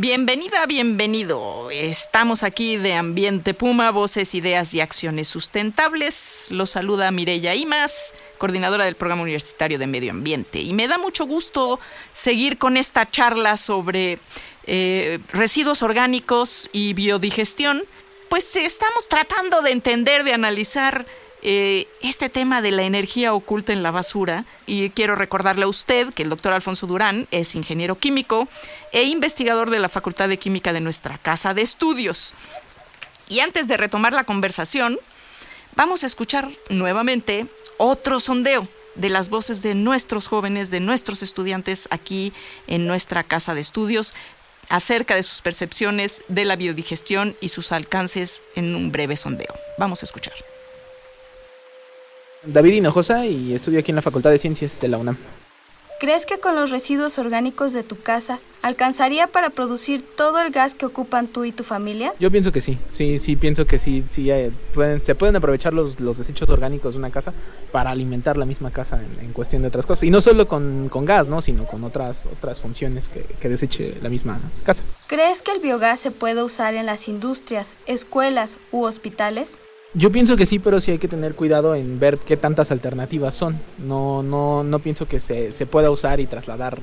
Bienvenida, bienvenido. Estamos aquí de Ambiente Puma, Voces, Ideas y Acciones Sustentables. Los saluda Mireya Imas, coordinadora del Programa Universitario de Medio Ambiente. Y me da mucho gusto seguir con esta charla sobre eh, residuos orgánicos y biodigestión. Pues estamos tratando de entender, de analizar eh, este tema de la energía oculta en la basura y quiero recordarle a usted que el doctor Alfonso Durán es ingeniero químico e investigador de la Facultad de Química de nuestra casa de estudios. Y antes de retomar la conversación, vamos a escuchar nuevamente otro sondeo de las voces de nuestros jóvenes, de nuestros estudiantes aquí en nuestra casa de estudios acerca de sus percepciones de la biodigestión y sus alcances en un breve sondeo. Vamos a escuchar. David Hinojosa y estudio aquí en la Facultad de Ciencias de la UNAM. ¿Crees que con los residuos orgánicos de tu casa alcanzaría para producir todo el gas que ocupan tú y tu familia? Yo pienso que sí, sí, sí, pienso que sí, sí eh, se pueden aprovechar los, los, desechos orgánicos de una casa para alimentar la misma casa en, cuestión de otras cosas. Y no solo con, con, gas, ¿no? sino con otras, otras funciones que, que deseche la misma casa. ¿Crees que el biogás se puede usar en las industrias, escuelas u hospitales? Yo pienso que sí, pero sí hay que tener cuidado en ver qué tantas alternativas son. No, no, no pienso que se, se pueda usar y trasladar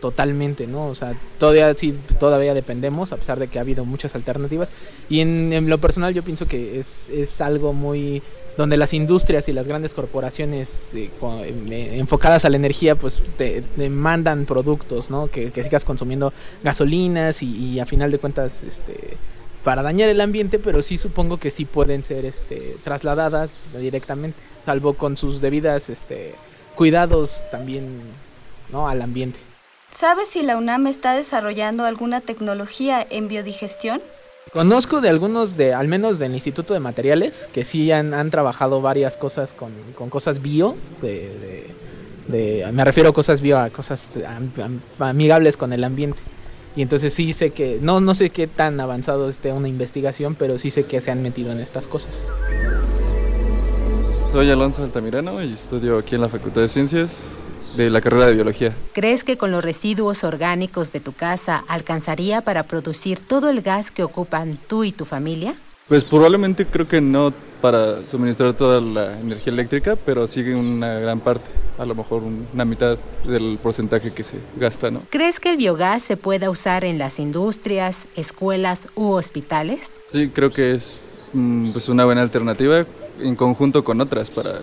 totalmente, ¿no? O sea, todavía sí, todavía dependemos, a pesar de que ha habido muchas alternativas. Y en, lo personal yo pienso que es, es, algo muy donde las industrias y las grandes corporaciones eh, eh, enfocadas a la energía, pues te, demandan productos, ¿no? Que, que sigas consumiendo gasolinas y, y, a final de cuentas, este para dañar el ambiente, pero sí supongo que sí pueden ser este, trasladadas directamente, salvo con sus debidas este, cuidados también ¿no? al ambiente. ¿Sabes si la UNAM está desarrollando alguna tecnología en biodigestión? Conozco de algunos, de, al menos del Instituto de Materiales, que sí han, han trabajado varias cosas con, con cosas bio, de, de, me refiero a cosas bio, a cosas amigables con el ambiente. Y entonces sí sé que, no, no sé qué tan avanzado esté una investigación, pero sí sé que se han metido en estas cosas. Soy Alonso Altamirano y estudio aquí en la Facultad de Ciencias de la carrera de Biología. ¿Crees que con los residuos orgánicos de tu casa alcanzaría para producir todo el gas que ocupan tú y tu familia? Pues probablemente creo que no para suministrar toda la energía eléctrica, pero sigue una gran parte, a lo mejor una mitad del porcentaje que se gasta, ¿no? ¿Crees que el biogás se pueda usar en las industrias, escuelas u hospitales? Sí, creo que es mm, pues una buena alternativa en conjunto con otras para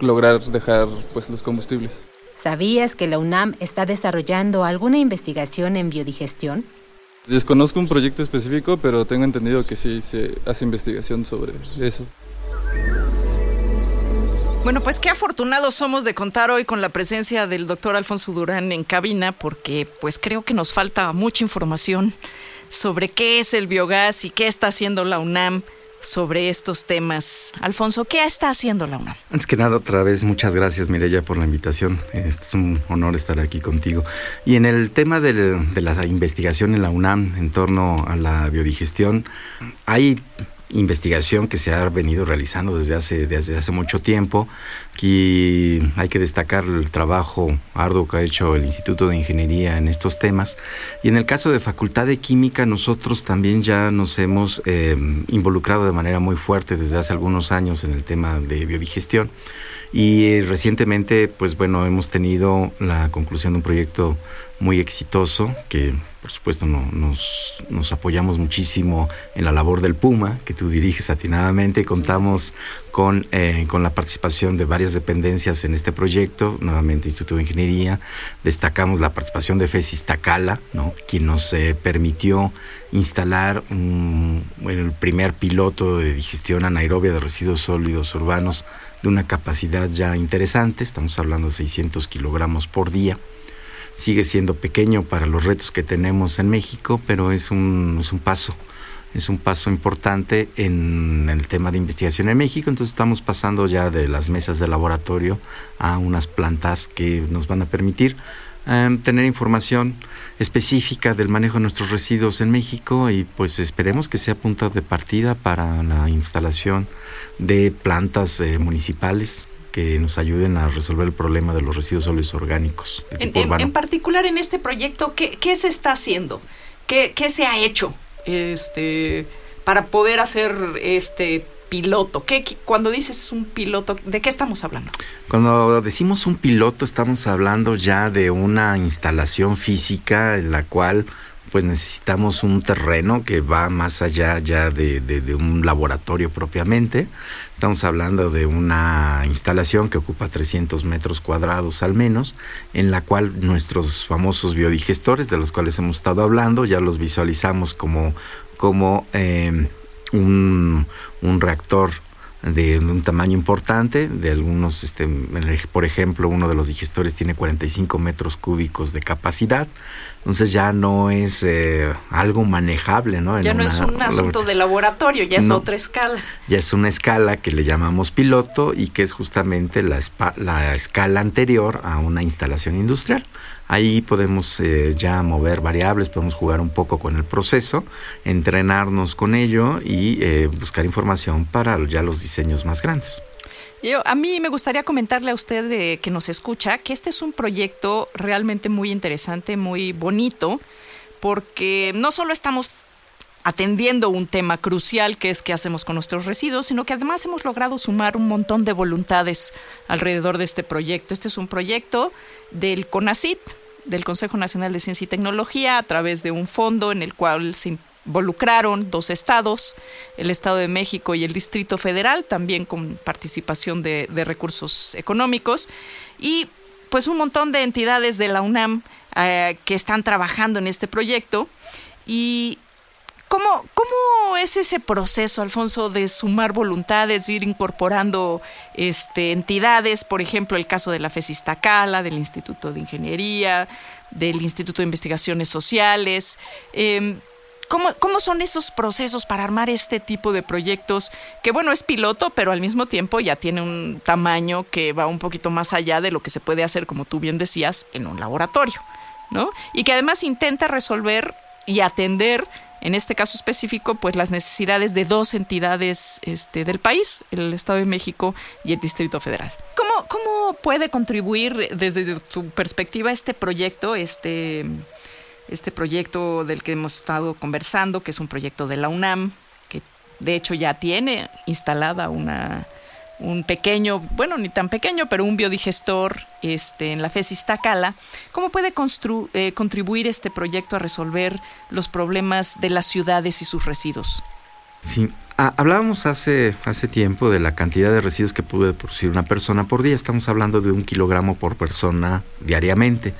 lograr dejar pues los combustibles. ¿Sabías que la UNAM está desarrollando alguna investigación en biodigestión? Desconozco un proyecto específico, pero tengo entendido que sí se hace investigación sobre eso. Bueno, pues qué afortunados somos de contar hoy con la presencia del doctor Alfonso Durán en cabina, porque pues creo que nos falta mucha información sobre qué es el biogás y qué está haciendo la UNAM sobre estos temas. Alfonso, ¿qué está haciendo la UNAM? Antes que nada, otra vez, muchas gracias Mireya por la invitación. Es un honor estar aquí contigo. Y en el tema de, de la investigación en la UNAM en torno a la biodigestión, hay investigación que se ha venido realizando desde hace, desde hace mucho tiempo. Aquí hay que destacar el trabajo arduo que ha hecho el Instituto de Ingeniería en estos temas. Y en el caso de Facultad de Química, nosotros también ya nos hemos eh, involucrado de manera muy fuerte desde hace algunos años en el tema de biodigestión. Y recientemente, pues bueno, hemos tenido la conclusión de un proyecto muy exitoso, que por supuesto no, nos, nos, apoyamos muchísimo en la labor del Puma, que tú diriges atinadamente. Contamos con, eh, con la participación de varias dependencias en este proyecto, nuevamente Instituto de Ingeniería. Destacamos la participación de FESIS Tacala, ¿no? quien nos eh, permitió instalar el primer piloto de digestión anaerobia de residuos sólidos urbanos de una capacidad ya interesante, estamos hablando de 600 kilogramos por día sigue siendo pequeño para los retos que tenemos en México, pero es un, es un paso, es un paso importante en el tema de investigación en México. Entonces estamos pasando ya de las mesas de laboratorio a unas plantas que nos van a permitir em, tener información específica del manejo de nuestros residuos en México y pues esperemos que sea punto de partida para la instalación de plantas eh, municipales que nos ayuden a resolver el problema de los residuos sólidos orgánicos. en, particular en este proyecto, ¿qué, ¿qué, se está haciendo? ¿Qué, ¿Qué, se ha hecho este, para poder hacer este piloto? ¿Qué, cuando dices un piloto, ¿de qué estamos hablando? Cuando decimos un piloto, estamos hablando ya de una instalación física en la cual pues necesitamos un terreno que va más allá ya de, un laboratorio propiamente. Estamos hablando de una instalación que ocupa 300 metros cuadrados al menos, en la cual nuestros famosos biodigestores, de los cuales hemos estado hablando, ya los visualizamos como, como eh, un, un reactor de un tamaño importante, de algunos, este, por ejemplo, uno de los digestores tiene 45 metros cúbicos de capacidad, entonces ya no es eh, algo manejable, ¿no? ya no es un asunto de laboratorio, ya es otra escala. Ya es una escala que le llamamos piloto y que es justamente la, la escala anterior a una instalación industrial. Ahí podemos eh, ya mover variables, podemos jugar un poco con el proceso, entrenarnos con ello y eh, buscar información para ya los diseños más grandes. Yo, a mí me gustaría comentarle a usted que nos escucha que este es un proyecto realmente muy interesante, muy bonito, porque no solo estamos atendiendo un tema crucial que es qué hacemos con nuestros residuos, sino que además hemos logrado sumar un montón de voluntades alrededor de este proyecto. Este es un proyecto del CONACIT, del Consejo Nacional de Ciencia y Tecnología a través de un fondo en el cual se involucraron dos estados, el Estado de México y el Distrito Federal, también con participación de, recursos económicos, y pues un montón de entidades de la UNAM eh, que están trabajando en este proyecto. Y ¿Cómo, ¿Cómo es ese proceso, Alfonso, de sumar voluntades, de ir incorporando este, entidades, por ejemplo, el caso de la FESIS Tacala, del Instituto de Ingeniería, del Instituto de Investigaciones Sociales? Em, ¿Cómo, ¿Cómo, son esos procesos para armar este tipo de proyectos? Que bueno, es piloto, pero al mismo tiempo ya tiene un tamaño que va un poquito más allá de lo que se puede hacer, como tú bien decías, en un laboratorio, ¿no? Y que además intenta resolver y atender en este caso específico, pues las necesidades de dos entidades este, del país, el Estado de México y el Distrito Federal. ¿Cómo, cómo puede contribuir desde tu perspectiva este proyecto, este, este proyecto del que hemos estado conversando, que es un proyecto de la UNAM, que de hecho ya tiene instalada una, un pequeño, bueno, ni tan pequeño, pero un biodigestor este, en la FESIS Tacala, ¿cómo puede eh, contribuir este proyecto a resolver los problemas de las ciudades y sus residuos? Sí, ah, hablábamos hace, hace tiempo de la cantidad de residuos que puede producir una persona por día. Estamos hablando de un kilogramo por persona diariamente.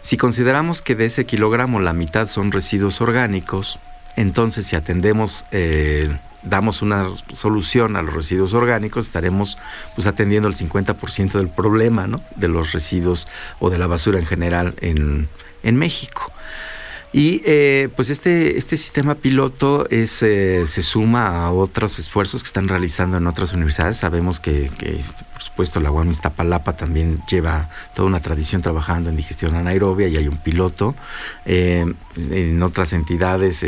Si consideramos que de ese kilogramo la mitad son residuos orgánicos, entonces si atendemos eh, damos una solución a los residuos orgánicos, estaremos pues atendiendo el 50% del problema ¿no? de los residuos o de la basura en general en, en México. Y eh, pues este, este sistema piloto es, eh, se suma a otros esfuerzos que están realizando en otras universidades. Sabemos que, por supuesto, la UAM Iztapalapa también lleva toda una tradición trabajando en digestión anaerobia y hay un piloto. Eh, en otras entidades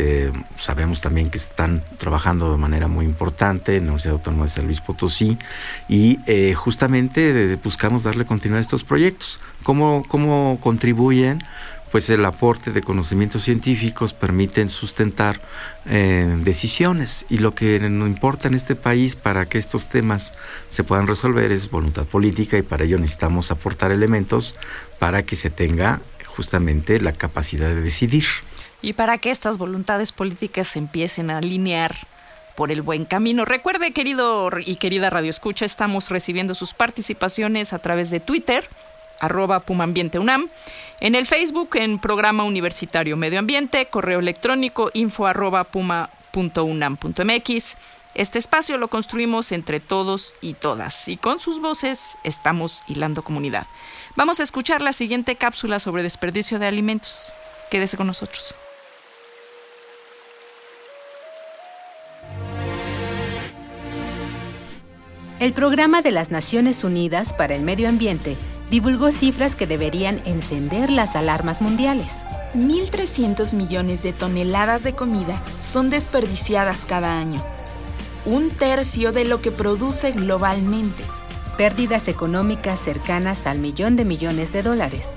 sabemos también que están trabajando de manera muy importante en la Universidad Autónoma de San Luis Potosí y justamente buscamos darle continuidad a estos proyectos. ¿Cómo, cómo contribuyen? Pues el aporte de conocimientos científicos permiten sustentar eh, decisiones y lo que nos importa en este país para que estos temas se puedan resolver es voluntad política y para ello necesitamos aportar elementos para que se tenga justamente la capacidad de decidir. Y para que estas voluntades políticas se empiecen a alinear por el buen camino. Recuerde, querido y querida Radio Escucha, estamos recibiendo sus participaciones a través de Twitter, arroba UNAM, en el Facebook en Programa Universitario Medio Ambiente, correo electrónico info arroba puma.unam.mx. Este espacio lo construimos entre todos y todas y con sus voces estamos hilando comunidad. Vamos a escuchar la siguiente cápsula sobre desperdicio de alimentos. Quédese con nosotros. El Programa de las Naciones Unidas para el Medio Ambiente divulgó cifras que deberían encender las alarmas mundiales. 1.300 millones de toneladas de comida son desperdiciadas cada año, un tercio de lo que produce globalmente. Pérdidas económicas cercanas al millón de millones de dólares.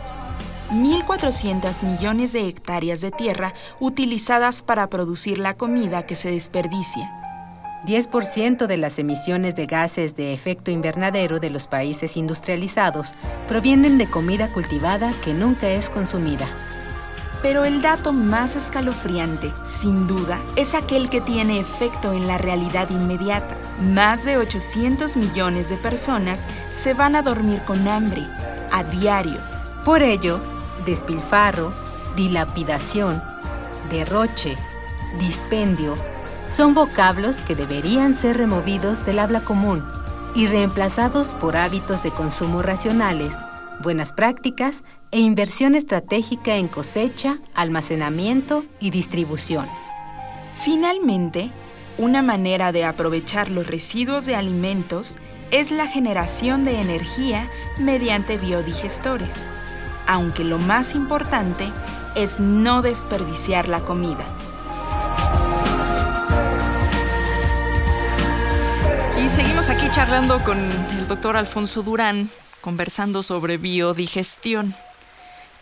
1.400 millones de hectáreas de tierra utilizadas para producir la comida que se desperdicia 10% de las emisiones de gases de efecto invernadero de los países industrializados provienen de comida cultivada que nunca es consumida. Pero el dato más escalofriante, sin duda, es aquel que tiene efecto en la realidad inmediata. Más de 800 millones de personas se van a dormir con hambre, a diario. Por ello, despilfarro, dilapidación, derroche, dispendio, son vocablos que deberían ser removidos del habla común y reemplazados por hábitos de consumo racionales, buenas prácticas e inversión estratégica en cosecha, almacenamiento y distribución. Finalmente, una manera de aprovechar los residuos de alimentos es la generación de energía mediante biodigestores, aunque lo más importante es no desperdiciar la comida. Y seguimos aquí charlando con el doctor Alfonso Durán, conversando sobre biodigestión.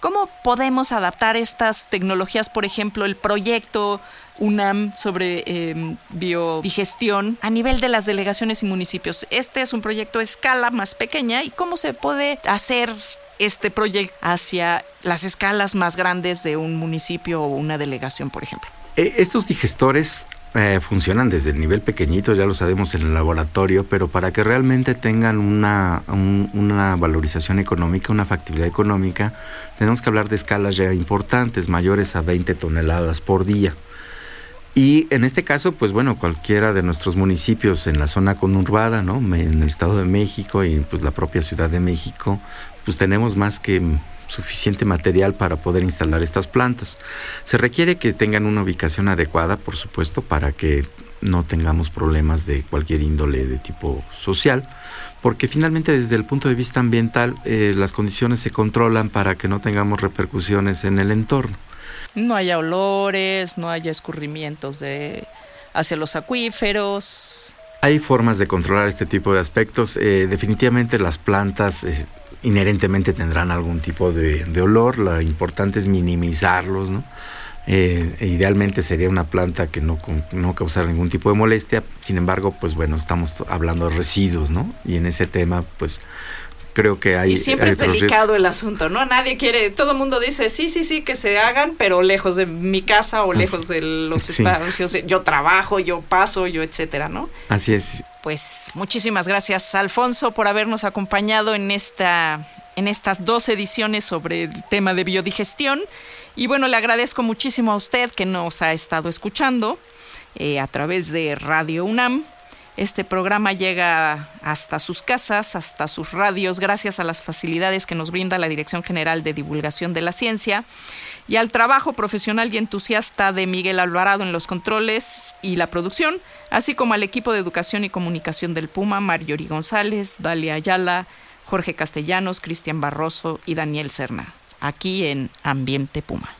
¿Cómo podemos adaptar estas tecnologías, por ejemplo, el proyecto UNAM sobre em, biodigestión a nivel de las delegaciones y municipios? Este es un proyecto a escala más pequeña y cómo se puede hacer este proyecto hacia las escalas más grandes de un municipio o una delegación, por ejemplo. Eh, estos digestores eh, funcionan desde el nivel pequeñito, ya lo sabemos en el laboratorio, pero para que realmente tengan una, una valorización económica, una factibilidad económica, tenemos que hablar de escalas ya importantes, mayores a 20 toneladas por día. Y en este caso, pues bueno, cualquiera de nuestros municipios en la zona conurbada, ¿no? En el Estado de México y pues la propia Ciudad de México, pues tenemos más que suficiente material para poder instalar estas plantas. Se requiere que tengan una ubicación adecuada, por supuesto, para que no tengamos problemas de cualquier índole de tipo social, porque finalmente desde el punto de vista ambiental eh, las condiciones se controlan para que no tengamos repercusiones en el entorno. No haya olores, no haya escurrimientos de hacia los acuíferos. Hay formas de controlar este tipo de aspectos. Eh, definitivamente las plantas eh, inherentemente tendrán algún tipo de, olor, lo importante es minimizarlos, ¿no? Eh, idealmente sería una planta que no, no causara ningún tipo de molestia, sin embargo, pues bueno, estamos hablando de residuos, ¿no? Y en ese tema, pues creo que hay... Y siempre es delicado el asunto, ¿no? Nadie quiere, todo el mundo dice, sí, sí, sí, que se hagan, pero lejos de mi casa o lejos de los espacios, yo trabajo, yo paso, yo etcétera, ¿no? Así es. Pues muchísimas gracias, Alfonso, por habernos acompañado en esta en estas dos ediciones sobre el tema de biodigestión. Y bueno, le agradezco muchísimo a usted que nos ha estado escuchando eh, a través de Radio UNAM. Este programa llega hasta sus casas, hasta sus radios, gracias a las facilidades que nos brinda la Dirección General de Divulgación de la Ciencia y al trabajo profesional y entusiasta de Miguel Alvarado en los controles y la producción, así como al equipo de educación y comunicación del Puma, Mariori González, Dalia Ayala, Jorge Castellanos, Cristian Barroso y Daniel Serna, aquí en Ambiente Puma.